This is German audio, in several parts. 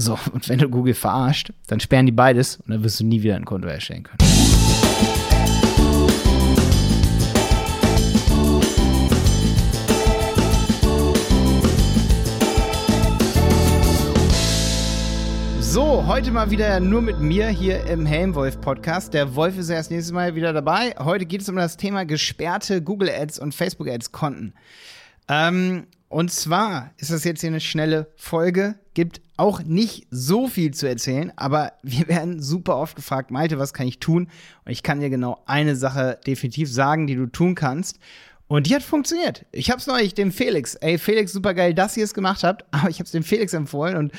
So, und wenn du Google verarscht, dann sperren die beides und dann wirst du nie wieder ein Konto erstellen können. So, heute mal wieder nur mit mir hier im Helmwolf Podcast. Der Wolf ist ja das nächste Mal wieder dabei. Heute geht es um das Thema gesperrte Google Ads und Facebook Ads Konten. Ähm, und zwar ist das jetzt hier eine schnelle Folge, gibt auch nicht so viel zu erzählen, aber wir werden super oft gefragt, Malte, was kann ich tun? Und ich kann dir genau eine Sache definitiv sagen, die du tun kannst. Und die hat funktioniert. Ich habe es neulich dem Felix, ey Felix, super geil, dass ihr es gemacht habt, aber ich habe es dem Felix empfohlen und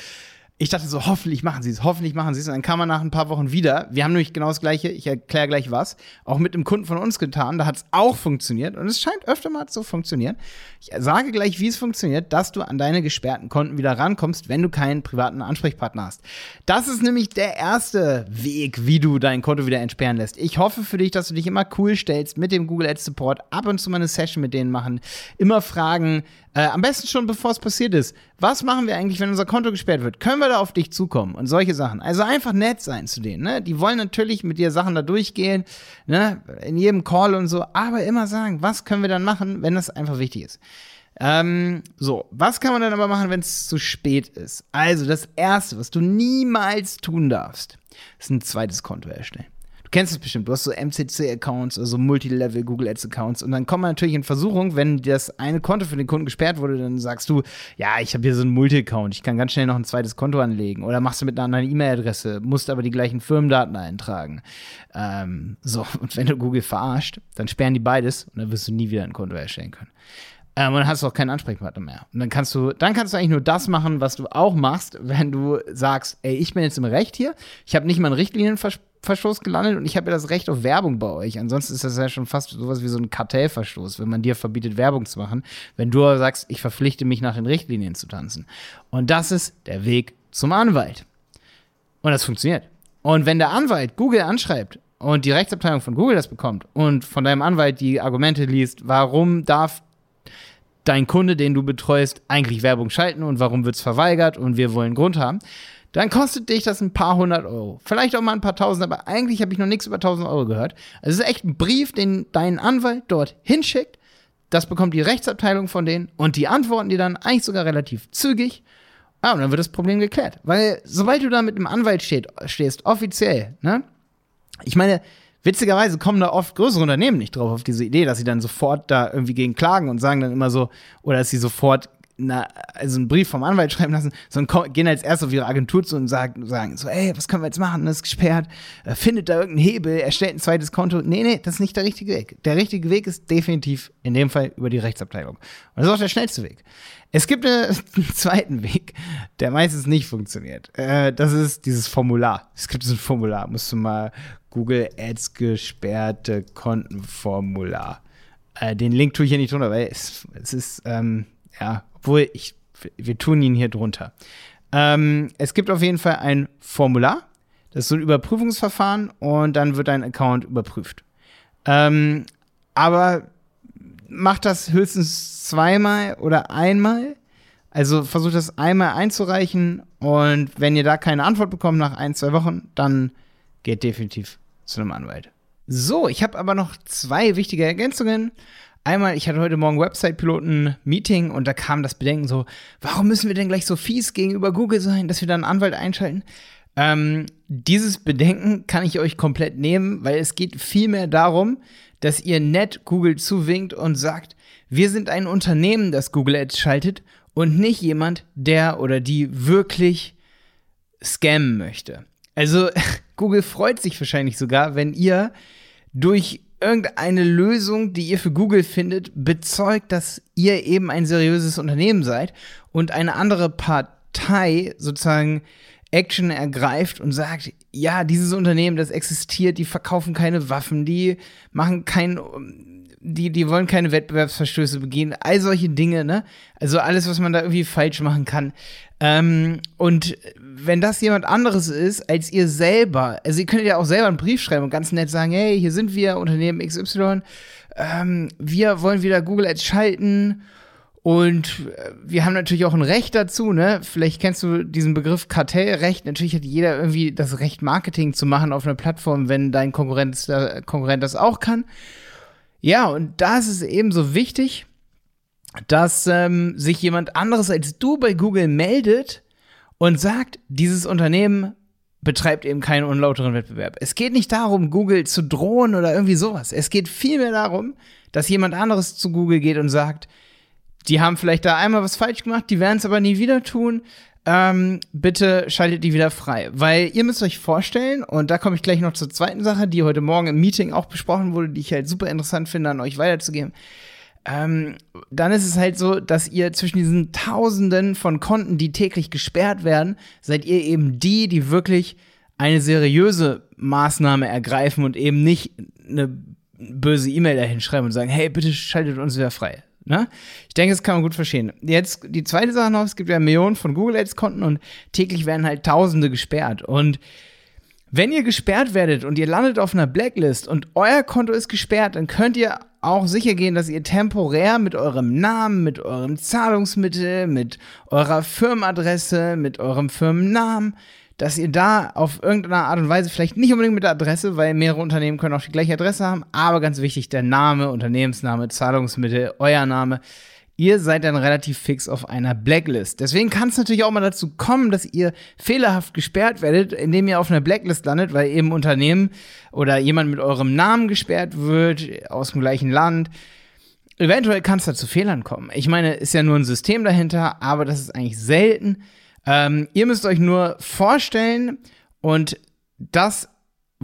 ich dachte so, hoffentlich machen sie es, hoffentlich machen sie es. Und dann kam man nach ein paar Wochen wieder. Wir haben nämlich genau das Gleiche, ich erkläre gleich was, auch mit einem Kunden von uns getan. Da hat es auch funktioniert. Und es scheint öfter mal zu funktionieren. Ich sage gleich, wie es funktioniert, dass du an deine gesperrten Konten wieder rankommst, wenn du keinen privaten Ansprechpartner hast. Das ist nämlich der erste Weg, wie du dein Konto wieder entsperren lässt. Ich hoffe für dich, dass du dich immer cool stellst mit dem Google Ads Support, ab und zu mal eine Session mit denen machen, immer fragen, äh, am besten schon bevor es passiert ist. Was machen wir eigentlich, wenn unser Konto gesperrt wird? Können wir da auf dich zukommen? Und solche Sachen. Also einfach nett sein zu denen. Ne? Die wollen natürlich mit dir Sachen da durchgehen, ne? in jedem Call und so, aber immer sagen, was können wir dann machen, wenn das einfach wichtig ist. Ähm, so, was kann man dann aber machen, wenn es zu spät ist? Also, das Erste, was du niemals tun darfst, ist ein zweites Konto erstellen kennst es bestimmt, du hast so MCC-Accounts, also Multilevel Google Ads-Accounts und dann kommt man natürlich in Versuchung, wenn das eine Konto für den Kunden gesperrt wurde, dann sagst du, ja, ich habe hier so einen Multi-Account, ich kann ganz schnell noch ein zweites Konto anlegen oder machst du mit einer anderen E-Mail-Adresse, musst aber die gleichen Firmendaten eintragen. Ähm, so, und wenn du Google verarscht, dann sperren die beides und dann wirst du nie wieder ein Konto erstellen können. Ähm, und dann hast du auch keinen Ansprechpartner mehr. Und dann kannst du, dann kannst du eigentlich nur das machen, was du auch machst, wenn du sagst, ey, ich bin jetzt im Recht hier, ich habe nicht mal einen Richtlinienverstoß gelandet und ich habe ja das Recht auf Werbung bei euch. Ansonsten ist das ja schon fast sowas wie so ein Kartellverstoß, wenn man dir verbietet, Werbung zu machen, wenn du sagst, ich verpflichte mich nach den Richtlinien zu tanzen. Und das ist der Weg zum Anwalt. Und das funktioniert. Und wenn der Anwalt Google anschreibt und die Rechtsabteilung von Google das bekommt und von deinem Anwalt die Argumente liest, warum darf dein Kunde, den du betreust, eigentlich Werbung schalten und warum wird es verweigert und wir wollen Grund haben, dann kostet dich das ein paar hundert Euro. Vielleicht auch mal ein paar tausend, aber eigentlich habe ich noch nichts über tausend Euro gehört. Also es ist echt ein Brief, den dein Anwalt dort hinschickt. Das bekommt die Rechtsabteilung von denen und die antworten dir dann eigentlich sogar relativ zügig. Ah, und dann wird das Problem geklärt. Weil sobald du da mit einem Anwalt steht, stehst, offiziell, ne? Ich meine, Witzigerweise kommen da oft größere Unternehmen nicht drauf auf diese Idee, dass sie dann sofort da irgendwie gegen klagen und sagen dann immer so, oder dass sie sofort na, also einen Brief vom Anwalt schreiben lassen, sondern gehen als erstes auf ihre Agentur zu und sagen, sagen so, ey, was können wir jetzt machen? Das ist gesperrt. Äh, findet da irgendeinen Hebel, erstellt ein zweites Konto. Nee, nee, das ist nicht der richtige Weg. Der richtige Weg ist definitiv in dem Fall über die Rechtsabteilung. Und das ist auch der schnellste Weg. Es gibt einen zweiten Weg, der meistens nicht funktioniert. Äh, das ist dieses Formular. Es gibt so ein Formular, musst du mal Google Ads gesperrte Kontenformular. Äh, den Link tue ich hier nicht drunter, weil es, es ist, ähm, ja, obwohl ich, wir tun ihn hier drunter. Ähm, es gibt auf jeden Fall ein Formular. Das ist so ein Überprüfungsverfahren und dann wird dein Account überprüft. Ähm, aber macht das höchstens zweimal oder einmal. Also versucht das einmal einzureichen und wenn ihr da keine Antwort bekommt nach ein, zwei Wochen, dann geht definitiv zu einem Anwalt. So, ich habe aber noch zwei wichtige Ergänzungen. Einmal, ich hatte heute Morgen Website-Piloten-Meeting und da kam das Bedenken so, warum müssen wir denn gleich so fies gegenüber Google sein, dass wir da einen Anwalt einschalten? Ähm, dieses Bedenken kann ich euch komplett nehmen, weil es geht vielmehr darum, dass ihr nett Google zuwinkt und sagt, wir sind ein Unternehmen, das Google Ads schaltet und nicht jemand, der oder die wirklich scammen möchte. Also Google freut sich wahrscheinlich sogar, wenn ihr durch irgendeine Lösung, die ihr für Google findet, bezeugt, dass ihr eben ein seriöses Unternehmen seid und eine andere Partei sozusagen Action ergreift und sagt, ja, dieses Unternehmen, das existiert, die verkaufen keine Waffen, die machen kein die, die wollen keine Wettbewerbsverstöße begehen, all solche Dinge, ne? Also alles, was man da irgendwie falsch machen kann. Ähm, und wenn das jemand anderes ist als ihr selber, also ihr könnt ja auch selber einen Brief schreiben und ganz nett sagen, hey, hier sind wir, Unternehmen XY, ähm, wir wollen wieder Google Ads schalten Und äh, wir haben natürlich auch ein Recht dazu, ne? Vielleicht kennst du diesen Begriff Kartellrecht. Natürlich hat jeder irgendwie das Recht, Marketing zu machen auf einer Plattform, wenn dein Konkurrent, Konkurrent das auch kann. Ja, und da ist es eben so wichtig, dass ähm, sich jemand anderes als du bei Google meldet und sagt, dieses Unternehmen betreibt eben keinen unlauteren Wettbewerb. Es geht nicht darum, Google zu drohen oder irgendwie sowas. Es geht vielmehr darum, dass jemand anderes zu Google geht und sagt, die haben vielleicht da einmal was falsch gemacht, die werden es aber nie wieder tun. Ähm, bitte schaltet die wieder frei. Weil ihr müsst euch vorstellen, und da komme ich gleich noch zur zweiten Sache, die heute Morgen im Meeting auch besprochen wurde, die ich halt super interessant finde, an euch weiterzugeben. Ähm, dann ist es halt so, dass ihr zwischen diesen Tausenden von Konten, die täglich gesperrt werden, seid ihr eben die, die wirklich eine seriöse Maßnahme ergreifen und eben nicht eine böse E-Mail dahin schreiben und sagen, hey, bitte schaltet uns wieder frei. Ne? Ich denke, das kann man gut verstehen. Jetzt die zweite Sache noch, es gibt ja Millionen von Google Ads-Konten und täglich werden halt Tausende gesperrt. Und wenn ihr gesperrt werdet und ihr landet auf einer Blacklist und euer Konto ist gesperrt, dann könnt ihr auch sicher gehen, dass ihr temporär mit eurem Namen, mit eurem Zahlungsmittel, mit eurer Firmenadresse, mit eurem Firmennamen, dass ihr da auf irgendeine Art und Weise, vielleicht nicht unbedingt mit der Adresse, weil mehrere Unternehmen können auch die gleiche Adresse haben, aber ganz wichtig, der Name, Unternehmensname, Zahlungsmittel, euer Name. Ihr seid dann relativ fix auf einer Blacklist. Deswegen kann es natürlich auch mal dazu kommen, dass ihr fehlerhaft gesperrt werdet, indem ihr auf einer Blacklist landet, weil eben Unternehmen oder jemand mit eurem Namen gesperrt wird, aus dem gleichen Land. Eventuell kann es da zu Fehlern kommen. Ich meine, ist ja nur ein System dahinter, aber das ist eigentlich selten. Ähm, ihr müsst euch nur vorstellen, und das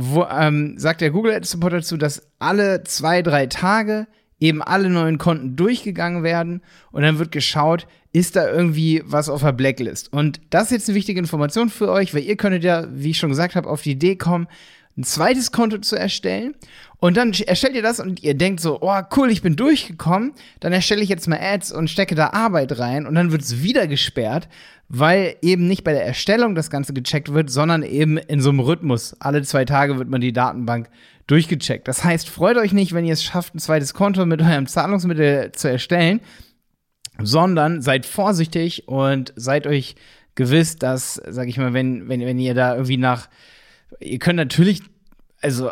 wo, ähm, sagt der Google Ads Support dazu, dass alle zwei, drei Tage eben alle neuen Konten durchgegangen werden und dann wird geschaut, ist da irgendwie was auf der Blacklist. Und das ist jetzt eine wichtige Information für euch, weil ihr könntet ja, wie ich schon gesagt habe, auf die Idee kommen, ein zweites Konto zu erstellen. Und dann erstellt ihr das und ihr denkt so, oh cool, ich bin durchgekommen. Dann erstelle ich jetzt mal Ads und stecke da Arbeit rein und dann wird es wieder gesperrt, weil eben nicht bei der Erstellung das Ganze gecheckt wird, sondern eben in so einem Rhythmus. Alle zwei Tage wird man die Datenbank durchgecheckt. Das heißt, freut euch nicht, wenn ihr es schafft, ein zweites Konto mit eurem Zahlungsmittel zu erstellen, sondern seid vorsichtig und seid euch gewiss, dass, sag ich mal, wenn, wenn, wenn ihr da irgendwie nach ihr könnt natürlich, also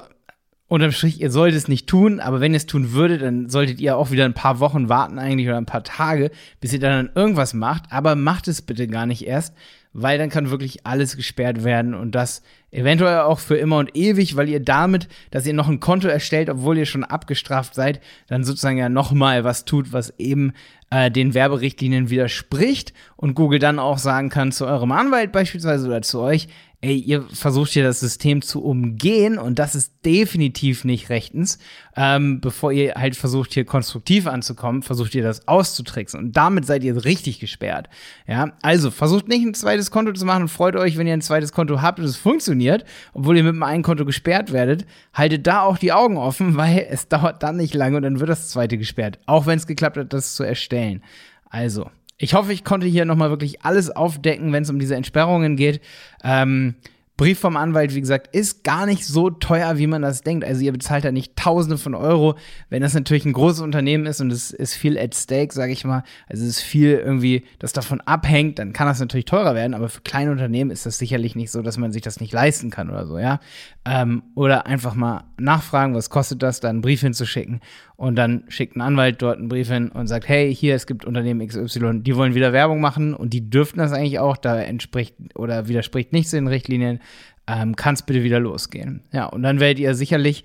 unterm Strich, ihr solltet es nicht tun, aber wenn ihr es tun würdet, dann solltet ihr auch wieder ein paar Wochen warten eigentlich oder ein paar Tage, bis ihr dann irgendwas macht. Aber macht es bitte gar nicht erst, weil dann kann wirklich alles gesperrt werden und das eventuell auch für immer und ewig, weil ihr damit, dass ihr noch ein Konto erstellt, obwohl ihr schon abgestraft seid, dann sozusagen ja nochmal was tut, was eben äh, den Werberichtlinien widerspricht und Google dann auch sagen kann zu eurem Anwalt beispielsweise oder zu euch, ey, ihr versucht hier das System zu umgehen und das ist definitiv nicht rechtens. Ähm, bevor ihr halt versucht, hier konstruktiv anzukommen, versucht ihr das auszutricksen und damit seid ihr richtig gesperrt. Ja, also versucht nicht ein zweites Konto zu machen und freut euch, wenn ihr ein zweites Konto habt und es funktioniert, obwohl ihr mit einem einen Konto gesperrt werdet. Haltet da auch die Augen offen, weil es dauert dann nicht lange und dann wird das zweite gesperrt, auch wenn es geklappt hat, das zu erstellen. Also, ich hoffe, ich konnte hier nochmal wirklich alles aufdecken, wenn es um diese Entsperrungen geht. Ähm, Brief vom Anwalt, wie gesagt, ist gar nicht so teuer, wie man das denkt. Also ihr bezahlt da nicht Tausende von Euro. Wenn das natürlich ein großes Unternehmen ist und es ist viel at stake, sage ich mal, also es ist viel irgendwie, das davon abhängt, dann kann das natürlich teurer werden. Aber für kleine Unternehmen ist das sicherlich nicht so, dass man sich das nicht leisten kann oder so, ja. Ähm, oder einfach mal nachfragen, was kostet das, da einen Brief hinzuschicken. Und dann schickt ein Anwalt dort einen Brief hin und sagt, hey, hier, es gibt Unternehmen XY, die wollen wieder Werbung machen und die dürften das eigentlich auch, da entspricht oder widerspricht nichts den Richtlinien, ähm, kann es bitte wieder losgehen. Ja, und dann werdet ihr sicherlich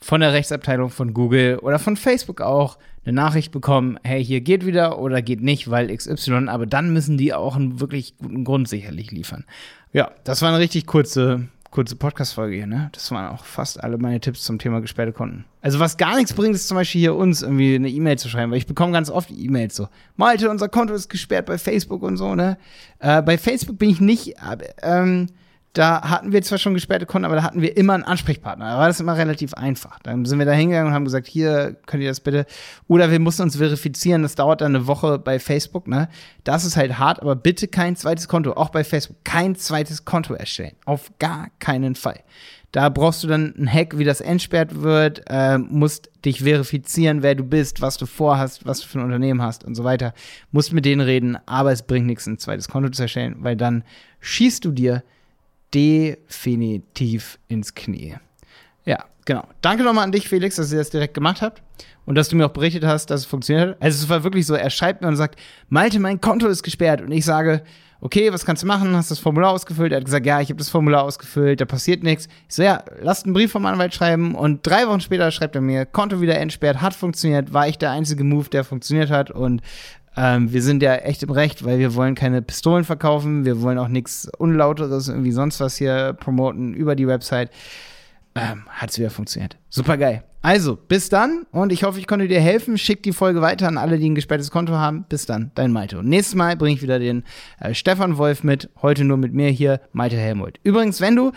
von der Rechtsabteilung von Google oder von Facebook auch eine Nachricht bekommen, hey, hier geht wieder oder geht nicht, weil XY, aber dann müssen die auch einen wirklich guten Grund sicherlich liefern. Ja, das war eine richtig kurze kurze Podcast-Folge hier, ne? Das waren auch fast alle meine Tipps zum Thema gesperrte Konten. Also, was gar nichts bringt, ist zum Beispiel hier uns irgendwie eine E-Mail zu schreiben, weil ich bekomme ganz oft E-Mails so. Malte, unser Konto ist gesperrt bei Facebook und so, ne? Äh, bei Facebook bin ich nicht, äh, ähm, da hatten wir zwar schon gesperrte Konten, aber da hatten wir immer einen Ansprechpartner. Da war das immer relativ einfach. Dann sind wir da hingegangen und haben gesagt, hier könnt ihr das bitte. Oder wir mussten uns verifizieren, das dauert dann eine Woche bei Facebook, ne? Das ist halt hart, aber bitte kein zweites Konto, auch bei Facebook, kein zweites Konto erstellen. Auf gar keinen Fall. Da brauchst du dann einen Hack, wie das entsperrt wird, äh, musst dich verifizieren, wer du bist, was du vorhast, was du für ein Unternehmen hast und so weiter. Musst mit denen reden, aber es bringt nichts, ein zweites Konto zu erstellen, weil dann schießt du dir definitiv ins Knie. Ja, genau. Danke nochmal an dich, Felix, dass ihr das direkt gemacht habt und dass du mir auch berichtet hast, dass es funktioniert hat. Also es war wirklich so, er schreibt mir und sagt, Malte, mein Konto ist gesperrt. Und ich sage, okay, was kannst du machen? Hast du das Formular ausgefüllt? Er hat gesagt, ja, ich habe das Formular ausgefüllt, da passiert nichts. Ich so, ja, lasst einen Brief vom Anwalt schreiben. Und drei Wochen später schreibt er mir, Konto wieder entsperrt, hat funktioniert, war ich der einzige Move, der funktioniert hat. Und ähm, wir sind ja echt im Recht, weil wir wollen keine Pistolen verkaufen, wir wollen auch nichts Unlauteres, irgendwie sonst was hier promoten über die Website. Ähm, hat es wieder funktioniert. Super geil. Also, bis dann und ich hoffe, ich konnte dir helfen. Schick die Folge weiter an alle, die ein gesperrtes Konto haben. Bis dann, dein Malte. Und nächstes Mal bringe ich wieder den äh, Stefan Wolf mit. Heute nur mit mir hier, Malte Helmut. Übrigens, wenn du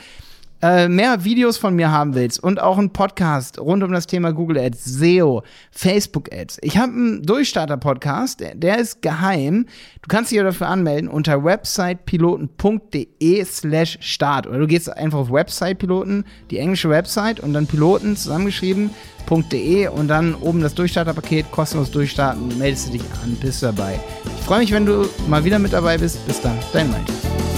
äh, mehr Videos von mir haben willst und auch einen Podcast rund um das Thema Google Ads, SEO, Facebook Ads. Ich habe einen Durchstarter-Podcast, der, ist geheim. Du kannst dich dafür anmelden unter websitepiloten.de slash start. Oder du gehst einfach auf Website-Piloten, die englische Website und dann Piloten zusammengeschrieben.de und dann oben das Durchstarter-Paket, kostenlos durchstarten, meldest du dich an, bist dabei. Ich freue mich, wenn du mal wieder mit dabei bist. Bis dann, dein Mike.